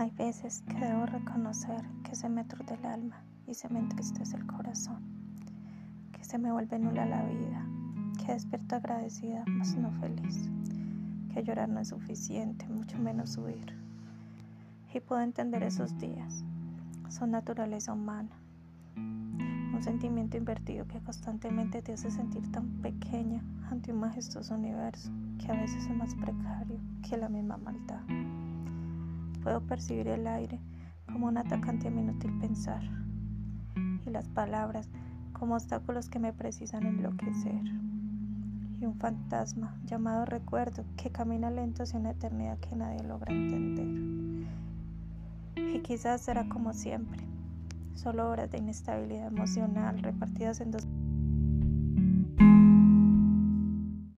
Hay veces que debo reconocer que se me aturde el alma y se me entristece el corazón, que se me vuelve nula la vida, que despierto agradecida, mas no feliz, que llorar no es suficiente, mucho menos huir. Y puedo entender esos días, son naturaleza humana, un sentimiento invertido que constantemente te hace sentir tan pequeña ante un majestuoso universo que a veces es más precario que la misma maldad. Puedo percibir el aire como un atacante a mi inútil pensar y las palabras como obstáculos que me precisan enloquecer y un fantasma llamado recuerdo que camina lento hacia una eternidad que nadie logra entender. Y quizás será como siempre, solo horas de inestabilidad emocional repartidas en dos